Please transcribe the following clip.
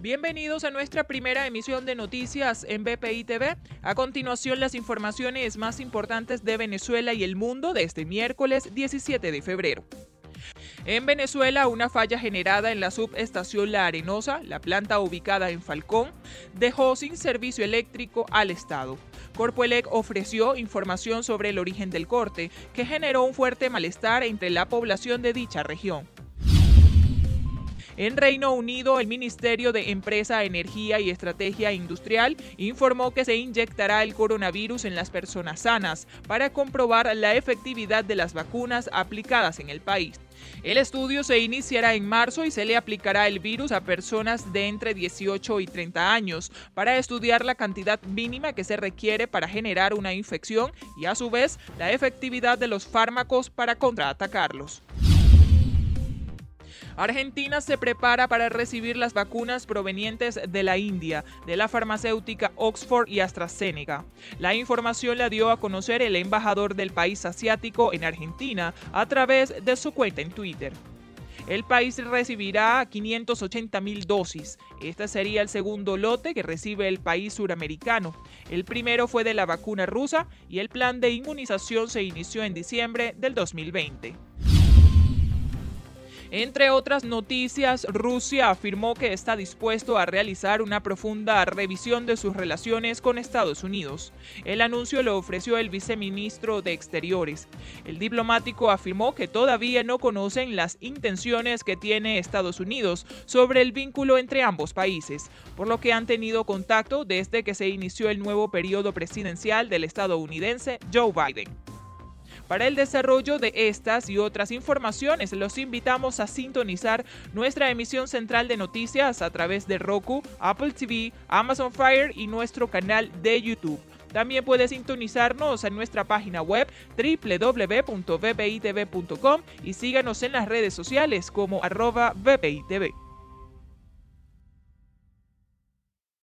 Bienvenidos a nuestra primera emisión de noticias en BPI TV. A continuación, las informaciones más importantes de Venezuela y el mundo de este miércoles 17 de febrero. En Venezuela, una falla generada en la subestación La Arenosa, la planta ubicada en Falcón, dejó sin servicio eléctrico al Estado. Corpoelec ofreció información sobre el origen del corte, que generó un fuerte malestar entre la población de dicha región. En Reino Unido, el Ministerio de Empresa, Energía y Estrategia Industrial informó que se inyectará el coronavirus en las personas sanas para comprobar la efectividad de las vacunas aplicadas en el país. El estudio se iniciará en marzo y se le aplicará el virus a personas de entre 18 y 30 años para estudiar la cantidad mínima que se requiere para generar una infección y a su vez la efectividad de los fármacos para contraatacarlos. Argentina se prepara para recibir las vacunas provenientes de la India, de la farmacéutica Oxford y AstraZeneca. La información la dio a conocer el embajador del país asiático en Argentina a través de su cuenta en Twitter. El país recibirá 580 mil dosis. Este sería el segundo lote que recibe el país suramericano. El primero fue de la vacuna rusa y el plan de inmunización se inició en diciembre del 2020. Entre otras noticias, Rusia afirmó que está dispuesto a realizar una profunda revisión de sus relaciones con Estados Unidos. El anuncio lo ofreció el viceministro de Exteriores. El diplomático afirmó que todavía no conocen las intenciones que tiene Estados Unidos sobre el vínculo entre ambos países, por lo que han tenido contacto desde que se inició el nuevo periodo presidencial del estadounidense Joe Biden. Para el desarrollo de estas y otras informaciones, los invitamos a sintonizar nuestra emisión central de noticias a través de Roku, Apple TV, Amazon Fire y nuestro canal de YouTube. También puede sintonizarnos en nuestra página web www.vpitv.com y síganos en las redes sociales como arroba vpitv.